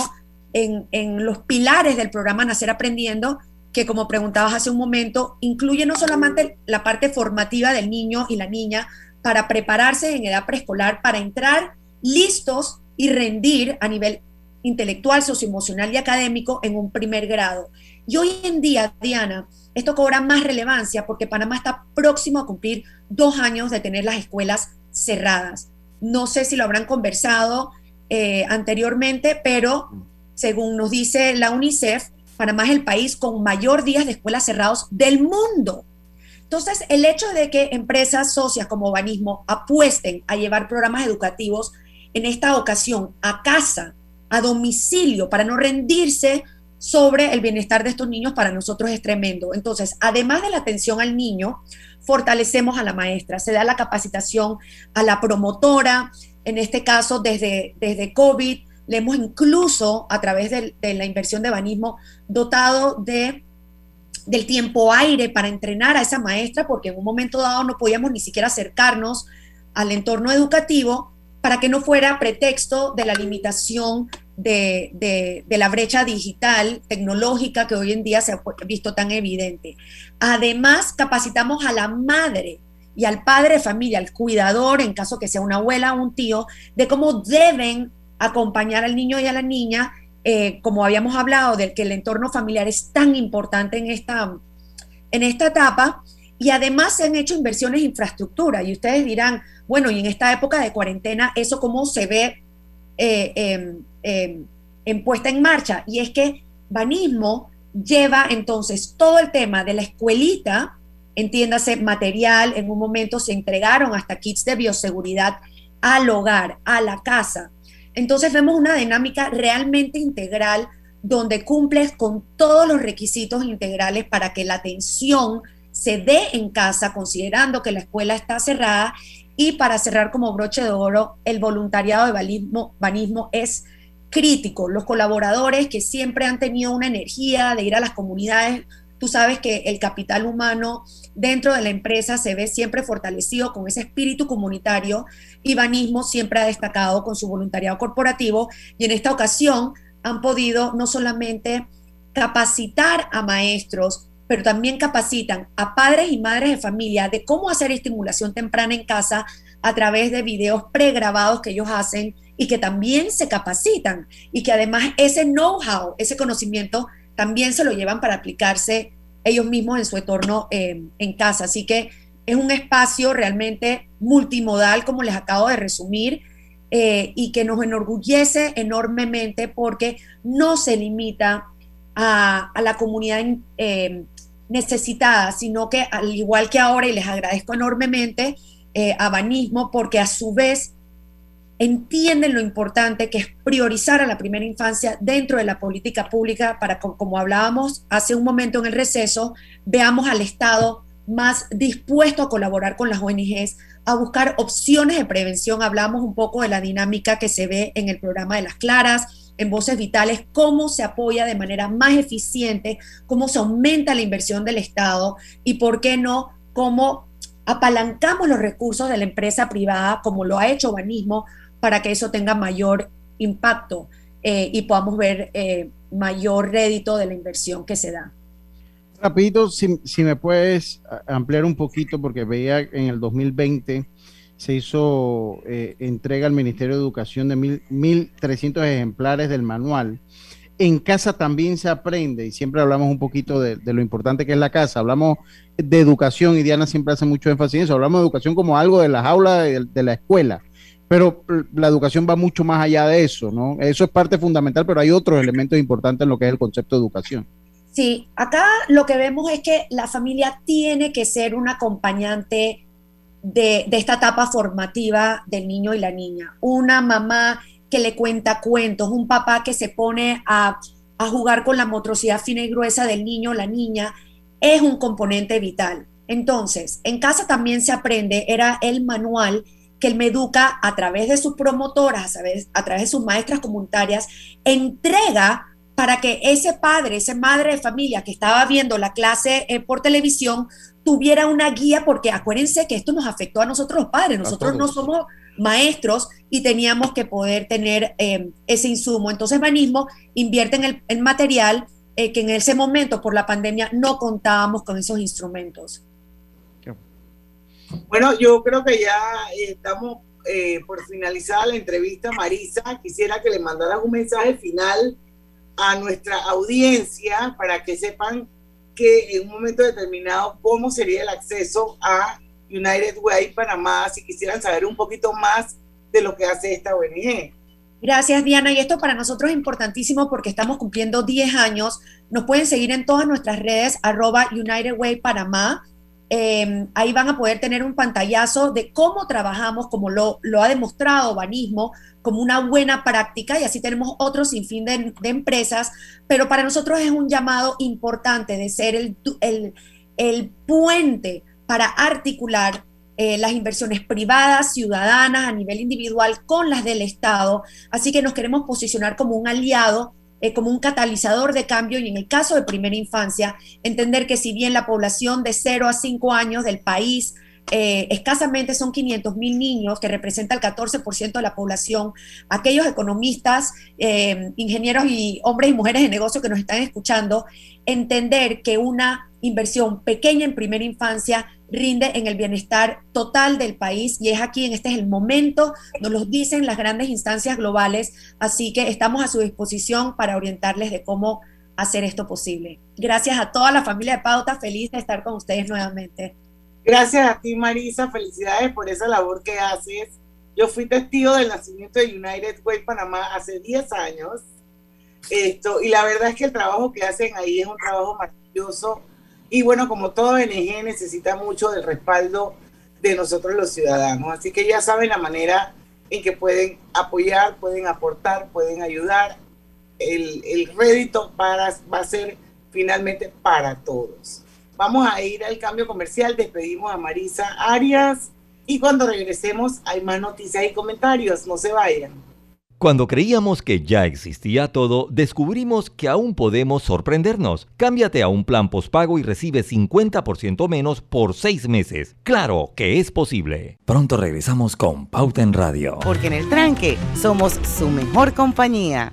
en, los pilares del programa Nacer Aprendiendo, que como preguntabas hace un momento, incluye no solamente la parte formativa del niño y la niña para prepararse en edad preescolar, para entrar listos y rendir a nivel intelectual, socioemocional y académico en un primer grado. Y hoy en día, Diana, esto cobra más relevancia porque Panamá está próximo a cumplir dos años de tener las escuelas cerradas. No sé si lo habrán conversado eh, anteriormente, pero según nos dice la UNICEF, Panamá es el país con mayor días de escuelas cerrados del mundo. Entonces, el hecho de que empresas socias como Banismo apuesten a llevar programas educativos en esta ocasión a casa, a domicilio, para no rendirse sobre el bienestar de estos niños, para nosotros es tremendo. Entonces, además de la atención al niño, fortalecemos a la maestra, se da la capacitación a la promotora, en este caso desde, desde COVID, le hemos incluso a través de, la inversión de banismo dotado de del tiempo aire para entrenar a esa maestra, porque en un momento dado no podíamos ni siquiera acercarnos al entorno educativo para que no fuera pretexto de la limitación de, la brecha digital, tecnológica, que hoy en día se ha visto tan evidente. Además, capacitamos a la madre y al padre de familia, al cuidador, en caso que sea una abuela o un tío, de cómo deben acompañar al niño y a la niña, eh, como habíamos hablado, del que el entorno familiar es tan importante en esta, en esta etapa. Y además se han hecho inversiones en infraestructura. Y ustedes dirán, bueno, y en esta época de cuarentena, ¿eso cómo se ve eh, em, em, en puesta en marcha? Y es que Banismo lleva entonces todo el tema de la escuelita, entiéndase material, en un momento se entregaron hasta kits de bioseguridad al hogar, a la casa. Entonces vemos una dinámica realmente integral donde cumples con todos los requisitos integrales para que la atención se dé en casa, considerando que la escuela está cerrada. Y para cerrar como broche de oro, el voluntariado de banismo, es crítico. Los colaboradores que siempre han tenido una energía de ir a las comunidades, tú sabes que el capital humano dentro de la empresa se ve siempre fortalecido con ese espíritu comunitario y Banismo siempre ha destacado con su voluntariado corporativo y en esta ocasión han podido no solamente capacitar a maestros, pero también capacitan a padres y madres de familia de cómo hacer estimulación temprana en casa a través de videos pregrabados que ellos hacen y que también se capacitan y que además ese know-how, ese conocimiento, también se lo llevan para aplicarse ellos mismos en su entorno eh, en casa. Así que es un espacio realmente multimodal, como les acabo de resumir, eh, y que nos enorgullece enormemente porque no se limita a, la comunidad eh, necesitada, sino que al igual que ahora, y les agradezco enormemente eh, a Banismo, porque a su vez entienden lo importante que es priorizar a la primera infancia dentro de la política pública para, como hablábamos hace un momento en el receso, veamos al Estado más dispuesto a colaborar con las ONGs, a buscar opciones de prevención. Hablamos un poco de la dinámica que se ve en el programa de las Claras, en Voces Vitales cómo se apoya de manera más eficiente, cómo se aumenta la inversión del Estado y, por qué no, cómo apalancamos los recursos de la empresa privada, como lo ha hecho Banismo, para que eso tenga mayor impacto eh, y podamos ver eh, mayor rédito de la inversión que se da. Rapidito, si, si me puedes ampliar un poquito, porque veía en el 2020 se hizo eh, entrega al Ministerio de Educación de 1.300 ejemplares del manual. En casa también se aprende y siempre hablamos un poquito de, lo importante que es la casa. Hablamos de educación y Diana siempre hace mucho énfasis en eso. Hablamos de educación como algo de las aulas de, la escuela pero la educación va mucho más allá de eso, ¿no? Eso es parte fundamental, pero hay otros elementos importantes en lo que es el concepto de educación. Sí, acá lo que vemos es que la familia tiene que ser un acompañante de, esta etapa formativa del niño y la niña. Una mamá que le cuenta cuentos, un papá que se pone a, jugar con la motricidad fina y gruesa del niño o la niña, es un componente vital. Entonces, en casa también se aprende, era el manual que el Meduca, a través de sus promotoras, a a través de sus maestras comunitarias, entrega para que ese padre, esa madre de familia que estaba viendo la clase eh, por televisión tuviera una guía, porque acuérdense que esto nos afectó a nosotros los padres, nosotros no somos maestros y teníamos que poder tener eh, ese insumo. Entonces, Banismo invierte en el material eh, que en ese momento, por la pandemia, no contábamos con esos instrumentos. Bueno, yo creo que ya estamos por finalizar la entrevista. Marisa, quisiera que le mandaras un mensaje final a nuestra audiencia para que sepan que en un momento determinado cómo sería el acceso a United Way Panamá, si quisieran saber un poquito más de lo que hace esta ONG. Gracias, Diana. Y esto para nosotros es importantísimo porque estamos cumpliendo 10 años. Nos pueden seguir en todas nuestras redes, arroba United Way Panamá. Em, ahí van a poder tener un pantallazo de cómo trabajamos, como lo, lo ha demostrado Banismo, como una buena práctica y así tenemos otro sinfín de, de empresas, pero para nosotros es un llamado importante de ser el, el, el puente para articular eh, las inversiones privadas, ciudadanas, a nivel individual, con las del Estado. Así que nos queremos posicionar como un aliado, eh, como un catalizador de cambio y en el caso de primera infancia, entender que si bien la población de 0 a 5 años del país eh, escasamente son 500 mil niños, que representa el 14% de la población. Aquellos economistas, eh, ingenieros y hombres y mujeres de negocio que nos están escuchando, entender que una inversión pequeña en primera infancia rinde en el bienestar total del país y es aquí, en este es el momento, nos lo dicen las grandes instancias globales, así que estamos a su disposición para orientarles de cómo hacer esto posible. Gracias a toda la familia de Pauta, feliz de estar con ustedes nuevamente. Gracias a ti, Marisa. Felicidades por esa labor que haces. Yo fui testigo del nacimiento de United Way Panamá hace 10 años. Esto, y la verdad es que el trabajo que hacen ahí es un trabajo maravilloso. Y bueno, como todo ONG necesita mucho del respaldo de nosotros los ciudadanos. Así que ya saben la manera en que pueden apoyar, pueden aportar, pueden ayudar. El, el rédito para, va a ser finalmente para todos. Vamos a ir al cambio comercial, despedimos a Marisa Arias y cuando regresemos hay más noticias y comentarios, no se vayan. Cuando creíamos que ya existía todo, descubrimos que aún podemos sorprendernos. Cámbiate a un plan postpago y recibe 50% menos por seis meses. Claro que es posible. Pronto regresamos con Pauta en Radio. Porque en el tranque somos su mejor compañía.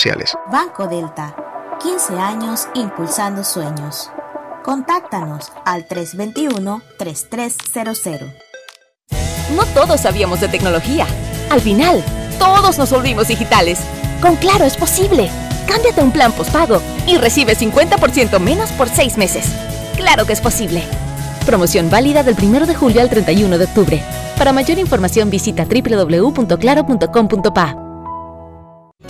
sociales Banco Delta, 15 años impulsando sueños. Contáctanos al 321-3300. No todos sabíamos de tecnología. Al final, todos nos volvimos digitales. Con Claro es posible. Cámbiate un plan postpago y recibe 50% menos por 6 meses. Claro que es posible. Promoción válida del 1 de julio al 31 de octubre. Para mayor información visita www.claro.com.pa.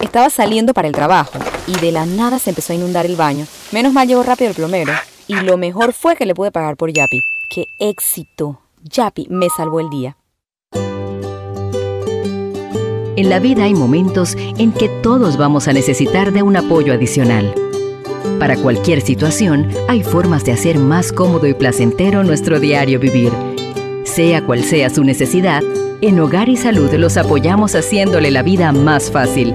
Estaba saliendo para el trabajo y de la nada se empezó a inundar el baño. Menos mal llegó rápido el plomero y lo mejor fue que le pude pagar por Yapi. ¡Qué éxito! Yapi me salvó el día. En la vida hay momentos en que todos vamos a necesitar de un apoyo adicional. Para cualquier situación, hay formas de hacer más cómodo y placentero nuestro diario vivir. Sea cual sea su necesidad, en Hogar y Salud los apoyamos haciéndole la vida más fácil,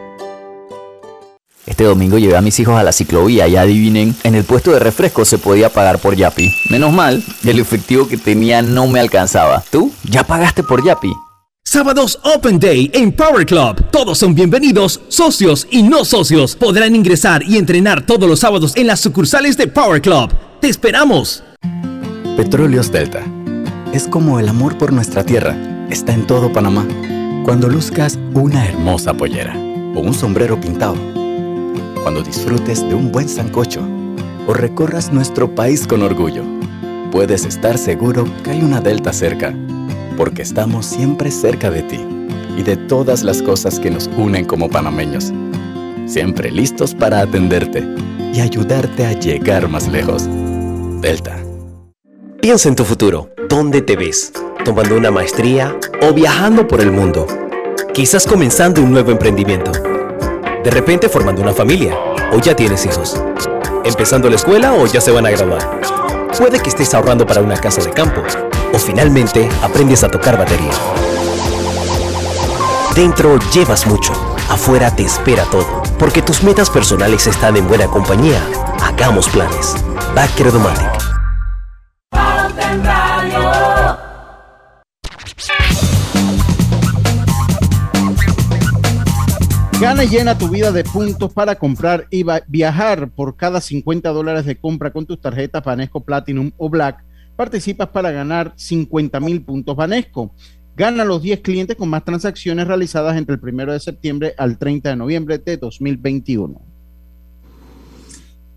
Este domingo llevé a mis hijos a la ciclovía y adivinen, en el puesto de refresco se podía pagar por Yapi. Menos mal, el efectivo que tenía no me alcanzaba. ¿Tú? ¿Ya pagaste por Yapi? Sábados Open Day en Power Club. Todos son bienvenidos, socios y no socios. Podrán ingresar y entrenar todos los sábados en las sucursales de Power Club. ¡Te esperamos! Petróleos Delta. Es como el amor por nuestra tierra. Está en todo Panamá. Cuando luzcas una hermosa pollera o un sombrero pintado. Cuando disfrutes de un buen sancocho o recorras nuestro país con orgullo. Puedes estar seguro que hay una Delta cerca porque estamos siempre cerca de ti y de todas las cosas que nos unen como panameños. Siempre listos para atenderte y ayudarte a llegar más lejos. Delta. Piensa en tu futuro. ¿Dónde te ves? ¿Tomando una maestría o viajando por el mundo? Quizás comenzando un nuevo emprendimiento. De repente formando una familia o ya tienes hijos. Empezando la escuela o ya se van a graduar. Puede que estés ahorrando para una casa de campo o finalmente aprendes a tocar batería. Dentro llevas mucho, afuera te espera todo, porque tus metas personales están en buena compañía. Hagamos planes. Backer Domatic. Gana y llena tu vida de puntos para comprar y viajar por cada 50 dólares de compra con tus tarjetas Banesco Platinum o Black participas para ganar 50 mil puntos Banesco. Gana los 10 clientes con más transacciones realizadas entre el 1 de septiembre al 30 de noviembre de 2021.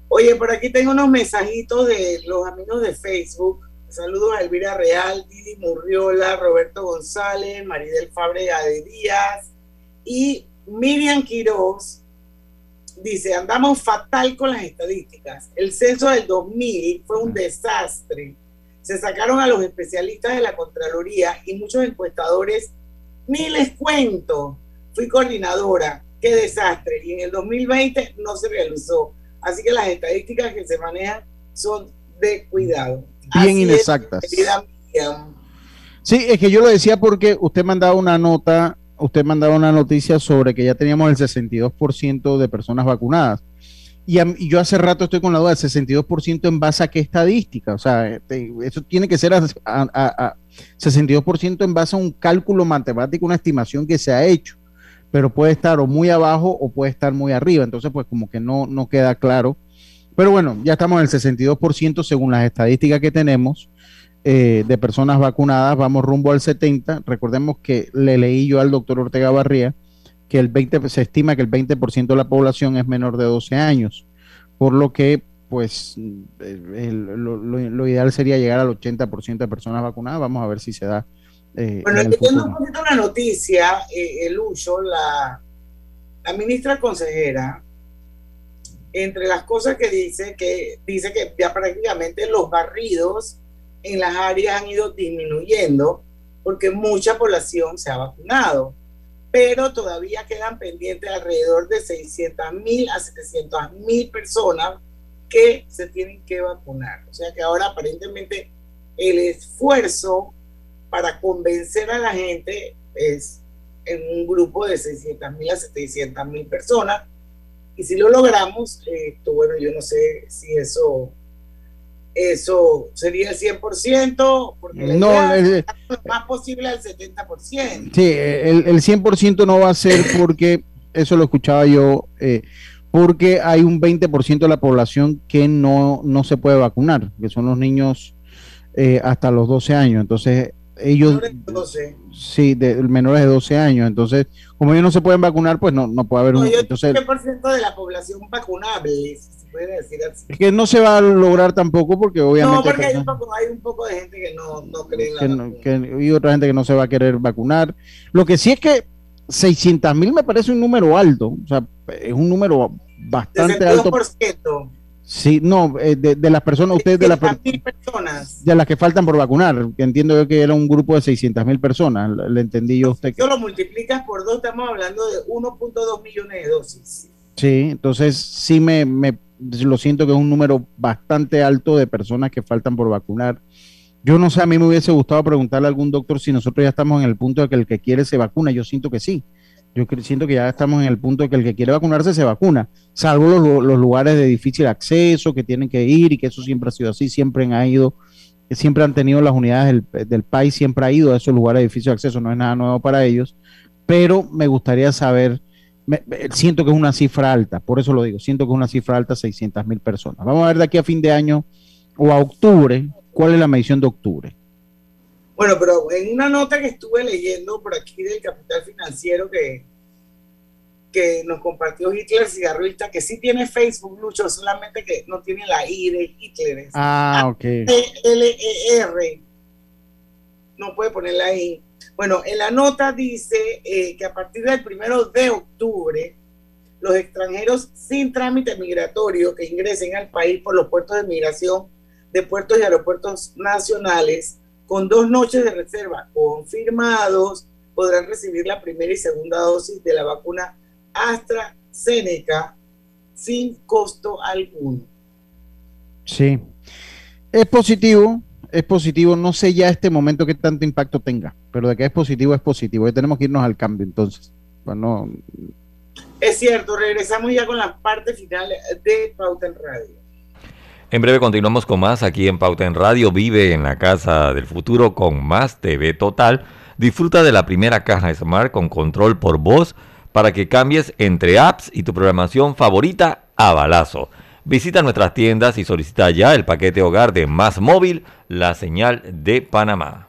Oye, por aquí tengo unos mensajitos de los amigos de Facebook. Saludos a Elvira Real, Didi Murriola, Roberto González, Maridel Fábrega de Díaz y Miriam Quiroz. Dice, andamos fatal con las estadísticas. El censo del 2000 fue un desastre se sacaron a los especialistas de la Contraloría y muchos encuestadores, ni les cuento, fui coordinadora, qué desastre, y en el 2020 no se realizó. Así que las estadísticas que se manejan son de cuidado. Bien inexactas. sí, es que yo lo decía porque usted mandaba una nota, usted mandaba una noticia sobre que ya teníamos el 62% de personas vacunadas y, yo hace rato estoy con la duda del 62% en base a qué estadística. O sea, este, eso tiene que ser a, 62% en base a un cálculo matemático, una estimación que se ha hecho. Pero puede estar o muy abajo o puede estar muy arriba. Entonces, pues como que no, no queda claro. Pero bueno, ya estamos en el 62% según las estadísticas que tenemos eh, de personas vacunadas. Vamos rumbo al 70%. Recordemos que le leí yo al doctor Ortega Barría que el 20, se estima que el 20% de la población es menor de 12 años, por lo que pues eh, lo, ideal sería llegar al 80% de personas vacunadas. Vamos a ver si se da. Eh, bueno, entiendo un poquito la noticia, eh, el uso, la, la ministra consejera, entre las cosas que dice, que dice que ya prácticamente los barridos en las áreas han ido disminuyendo porque mucha población se ha vacunado pero todavía quedan pendientes alrededor de 600 mil a 700 mil personas que se tienen que vacunar. O sea que ahora aparentemente el esfuerzo para convencer a la gente es en un grupo de 600 mil a 700 mil personas. Y si lo logramos, esto, bueno, yo no sé si eso eso sería el 100%, porque No, el- es más posible al 70%. Sí, el, el 100% no va a ser porque, eso lo escuchaba yo, eh, porque hay un 20% de la población que no, no se puede vacunar, que son los niños eh, hasta los 12 años. Entonces, ellos, Entonces, sí, de, menores de 12 años. Entonces, como ellos no se pueden vacunar, pues no, no puede haber no, un... Entonces, tengo por ciento de la población vacunable, puede decir así. es que no se va a lograr tampoco porque obviamente... No, porque hay un, poco, hay un poco de gente que no, no cree en la que no- que- y otra gente que no se va a querer vacunar. Lo que sí es que 600 mil me parece un número alto, o sea, es un número bastante alto. 62%. Sí, no, eh, de, de las personas, ustedes de las, personas. de las que faltan por vacunar, que entiendo yo que era un grupo de 600 mil personas, le, entendí yo a usted. que- Yo lo multiplicas por dos, estamos hablando de 1.2 millones de dosis. Sí, entonces sí me, me lo siento que es un número bastante alto de personas que faltan por vacunar. Yo no sé, a mí me hubiese gustado preguntarle a algún doctor si nosotros ya estamos en el punto de que el que quiere se vacuna. Yo siento que sí. Yo siento que ya estamos en el punto de que el que quiere vacunarse se vacuna, salvo los, lu- los lugares de difícil acceso que tienen que ir y que eso siempre ha sido así, siempre han ido, siempre han tenido las unidades del, del país, siempre ha ido a esos lugares de difícil acceso, no es nada nuevo para ellos, pero me gustaría saber, me- siento que es una cifra alta, por eso lo digo, siento que es una cifra alta, 600 mil personas. Vamos a ver de aquí a fin de año o a octubre, cuál es la medición de octubre. Bueno, pero en una nota que estuve leyendo por aquí del Capital Financiero que, que nos compartió Hitler Cigarrista, que sí tiene Facebook, Lucho, solamente que no tiene la I de Hitler. es Ah, ok. L-E-R. No puede poner la I. Bueno, en la nota dice eh, que a partir del primero de octubre, los extranjeros sin trámite migratorio que ingresen al país por los puertos de migración de puertos y aeropuertos nacionales con dos noches de reserva confirmados podrán recibir la primera y segunda dosis de la vacuna AstraZeneca sin costo alguno. Sí. Es positivo, es positivo. No sé ya este momento qué tanto impacto tenga, pero de que es positivo, es positivo. Ya tenemos que irnos al cambio entonces. Bueno, Es cierto, regresamos ya con la parte final de Pauta en Radio. En breve continuamos con más aquí en Pauta en Radio. Vive en la casa del futuro con más TV Total. Disfruta de la primera caja Smart con control por voz para que cambies entre apps y tu programación favorita a balazo. Visita nuestras tiendas y solicita ya el paquete hogar de Más Móvil, la señal de Panamá.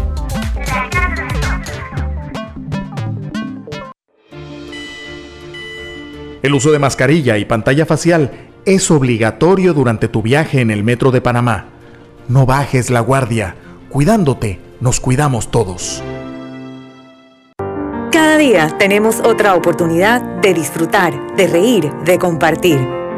El uso de mascarilla y pantalla facial es obligatorio durante tu viaje en el metro de Panamá. No bajes la guardia. Cuidándote, nos cuidamos todos. Cada día tenemos otra oportunidad de disfrutar, de reír, de compartir.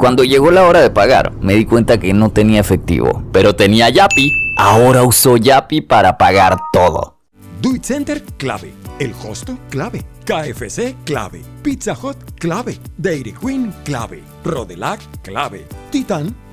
Cuando llegó la hora de pagar, me di cuenta que no tenía efectivo, pero tenía Yapi. Ahora uso Yapi para pagar todo. Do It Center, clave. El Hosto, clave. KFC, clave. Pizza Hut, clave. Dairy Queen, clave. Rodelac, clave. Titan,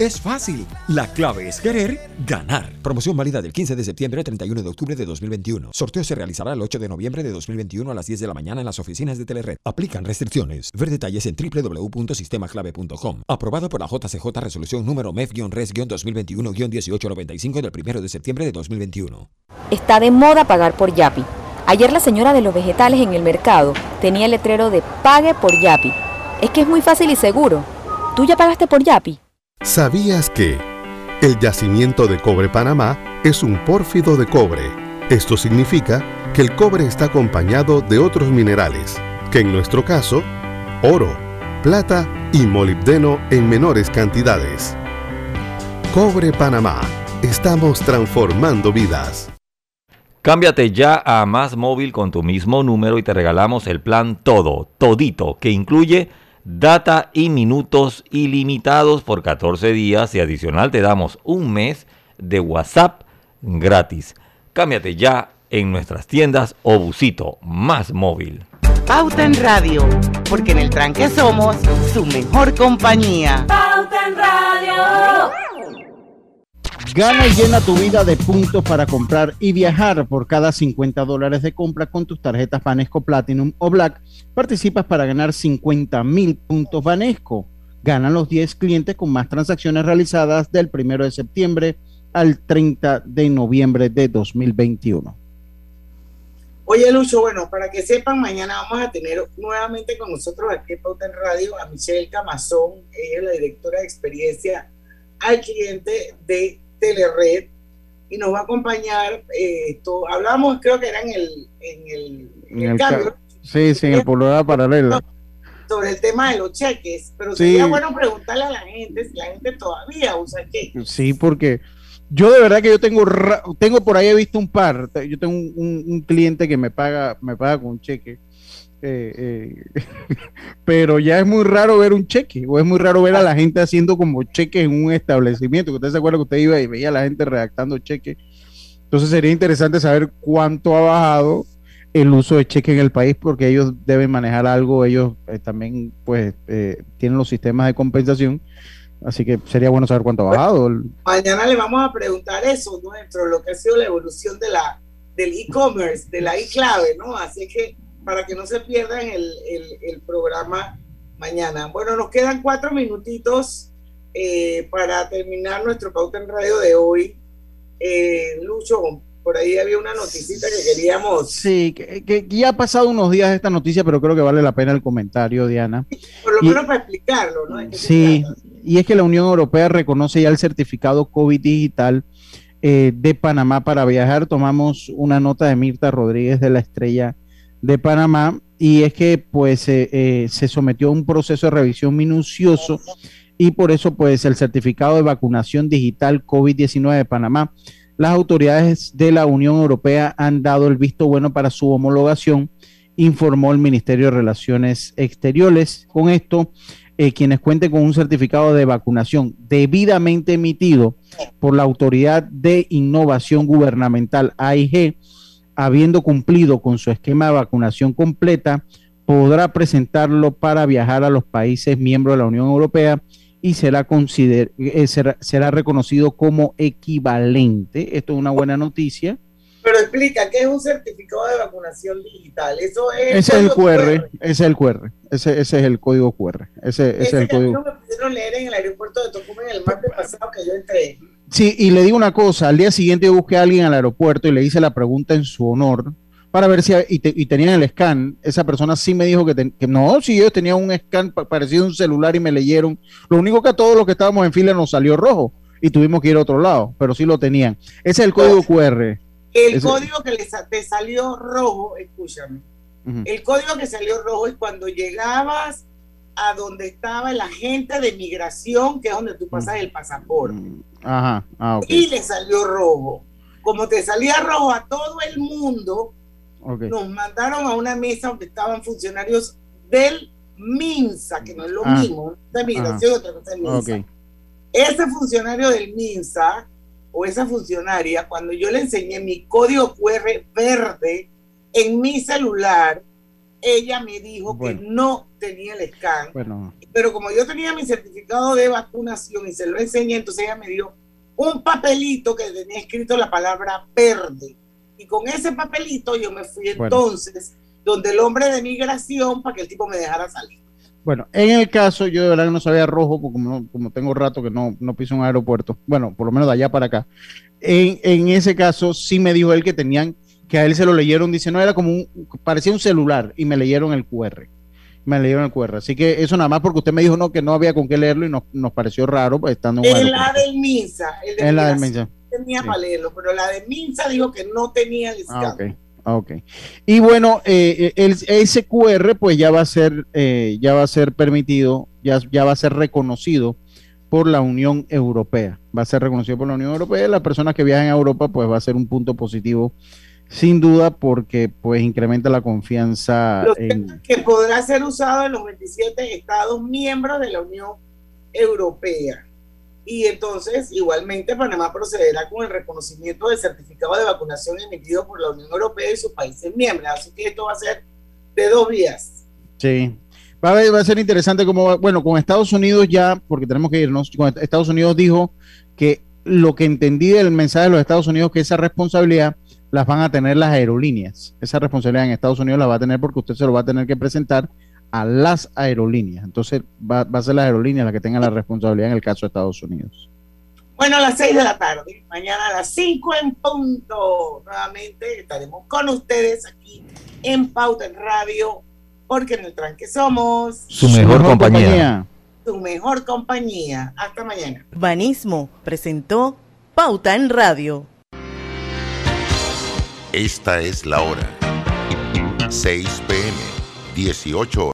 Es fácil. La clave es querer ganar. Promoción válida del 15 de septiembre al 31 de octubre de 2021. Sorteo se realizará el 8 de noviembre de 2021 a las 10 de la mañana en las oficinas de Telered. Aplican restricciones. Ver detalles en www.sistemaclave.com. Aprobado por la JCJ Resolución número MEF-RES-2021-1895 del 1 de septiembre de 2021. Está de moda pagar por Yapi. Ayer la señora de los vegetales en el mercado tenía el letrero de Pague por Yapi. Es que es muy fácil y seguro. ¿Tú ya pagaste por Yapi? ¿Sabías que el yacimiento de cobre Panamá es un pórfido de cobre? Esto significa que el cobre está acompañado de otros minerales, que en nuestro caso, oro, plata y molibdeno en menores cantidades. Cobre Panamá. Estamos transformando vidas. Cámbiate ya a Más Móvil con tu mismo número y te regalamos el plan Todo, Todito, que incluye data y minutos ilimitados por 14 días y adicional te damos un mes de WhatsApp gratis. Cámbiate ya en nuestras tiendas o busito más móvil. Pauta en Radio, porque en el tranque somos su mejor compañía. Pauta en Radio. Gana y llena tu vida de puntos para comprar y viajar. Por cada 50 dólares de compra con tus tarjetas Banesco Platinum o Black, participas para ganar 50 mil puntos Banesco. Ganan los 10 clientes con más transacciones realizadas del 1 de septiembre al 30 de noviembre de 2021. Oye, Lucho, bueno, para que sepan, mañana vamos a tener nuevamente con nosotros aquí en Pauta Radio a Michelle Camazón, ella es la directora de experiencia al cliente de Telered y nos va a acompañar. Eh, esto, hablamos, creo que era en el, en el, en el cambio. Sí, sí, en el pullover paralelo. Sobre el tema de los cheques, pero sería bueno preguntarle a la gente si la gente todavía usa cheques. Sí, porque yo de verdad que yo tengo tengo por ahí he visto un par. Yo tengo un, un cliente que me paga me paga con cheque eh, eh, pero ya es muy raro ver un cheque, o es muy raro ver a la gente haciendo como cheques en un establecimiento. Usted se acuerda que usted iba y veía a la gente redactando cheques. Entonces sería interesante saber cuánto ha bajado el uso de cheque en el país, porque ellos deben manejar algo, ellos eh, también pues tienen los sistemas de compensación. Así que sería bueno saber cuánto ha bajado. Mañana le vamos a preguntar eso, nuestro, lo que ha sido la evolución de la del e-commerce, de la e-clave, ¿no? Así que para que no se pierdan el, el, programa mañana. Bueno, nos quedan cuatro minutitos eh, para terminar nuestro pauta en radio de hoy. Eh, Lucho, por ahí había una noticita que queríamos. Sí, que, ya ha pasado unos días esta noticia, pero creo que vale la pena el comentario, Diana. Por lo menos para explicarlo, ¿no? Sí, y es que la Unión Europea reconoce ya el certificado COVID digital eh, de Panamá para viajar. Tomamos una nota de Mirta Rodríguez de la Estrella de Panamá y es que pues eh, se sometió a un proceso de revisión minucioso y por eso pues el certificado de vacunación digital COVID-19 de Panamá, las autoridades de la Unión Europea han dado el visto bueno para su homologación, informó el Ministerio de Relaciones Exteriores. Con esto, eh, quienes cuenten con un certificado de vacunación debidamente emitido por la Autoridad de Innovación Gubernamental, AIG, habiendo cumplido con su esquema de vacunación completa, podrá presentarlo para viajar a los países miembros de la Unión Europea y será, eh, será, reconocido como equivalente. Esto es una buena noticia. Pero explica, ¿qué es un certificado de vacunación digital? Eso es... Ese es el QR, ese es el QR, ese, ese es el código QR. Ese, ese es el código. me pudieron leer en el aeropuerto de Tocumen el martes pasado que yo entré. Sí, y le digo una cosa, al día siguiente yo busqué a alguien al aeropuerto y le hice la pregunta en su honor para ver si, y, y tenían el scan, esa persona sí me dijo que, no, si ellos tenían un scan parecido a un celular y me leyeron, lo único que a todos los que estábamos en fila nos salió rojo y tuvimos que ir a otro lado, pero sí lo tenían. Ese es el código QR. El código que les, te salió rojo, escúchame, el código que salió rojo es cuando llegabas a donde estaba el agente de migración, que es donde tú pasas el pasaporte. Ajá. Ah, y le salió rojo. Como te salía rojo a todo el mundo, nos mandaron a una mesa donde estaban funcionarios del MINSA, que no es lo mismo, de migración, otra cosa MINSA. ese funcionario del MINSA o esa funcionaria, cuando yo le enseñé mi código QR verde en mi celular, ella me dijo que no tenía el scan. Pero como yo tenía mi certificado de vacunación y se lo enseñé, entonces ella me dio un papelito que tenía escrito la palabra verde. Y con ese papelito yo me fui entonces donde el hombre de migración para que el tipo me dejara salir. Bueno, en el caso, yo de verdad que no sabía rojo, porque como, como tengo rato que no, no piso un aeropuerto, bueno, por lo menos de allá para acá. En, en, ese caso, sí me dijo él que tenían, que a él se lo leyeron, dice, no, era como un, parecía un celular, y me leyeron el QR. Me leyeron el QR. Así que eso nada más porque usted me dijo no, que no había con qué leerlo y nos, nos pareció raro pues, estando en, en la del Minsa. El de en la del Minsa. Tenía para leerlo, pero la de Minsa dijo que no tenía el ah, Ah, ok. Y bueno, eh, el, ese QR pues ya va a ser, eh, ya va a ser permitido, ya, ya va a ser reconocido por la Unión Europea. Va a ser reconocido por la Unión Europea. Las personas que viajan a Europa pues va a ser un punto positivo sin duda porque pues incrementa la confianza. En... Que podrá ser usado en los 27 Estados miembros de la Unión Europea. Y entonces, igualmente, Panamá procederá con el reconocimiento del certificado de vacunación emitido por la Unión Europea y sus países miembros. Así que esto va a ser de dos vías. Sí. Va a, va a ser interesante como, bueno, con Estados Unidos ya, porque tenemos que irnos, con Estados Unidos dijo que lo que entendí del mensaje de los Estados Unidos, que esa responsabilidad las van a tener las aerolíneas. Esa responsabilidad en Estados Unidos la va a tener porque usted se lo va a tener que presentar a las aerolíneas. Entonces va, a ser las aerolíneas las que tengan la responsabilidad en el caso de Estados Unidos. Bueno, a las 6 de la tarde, mañana a las 5 en punto. Nuevamente estaremos con ustedes aquí en Pauta en Radio, porque en el tranque somos su mejor, compañía. Su mejor compañía. Hasta mañana. Banismo presentó Pauta en Radio. Esta es la hora. 6 pm, 18 horas.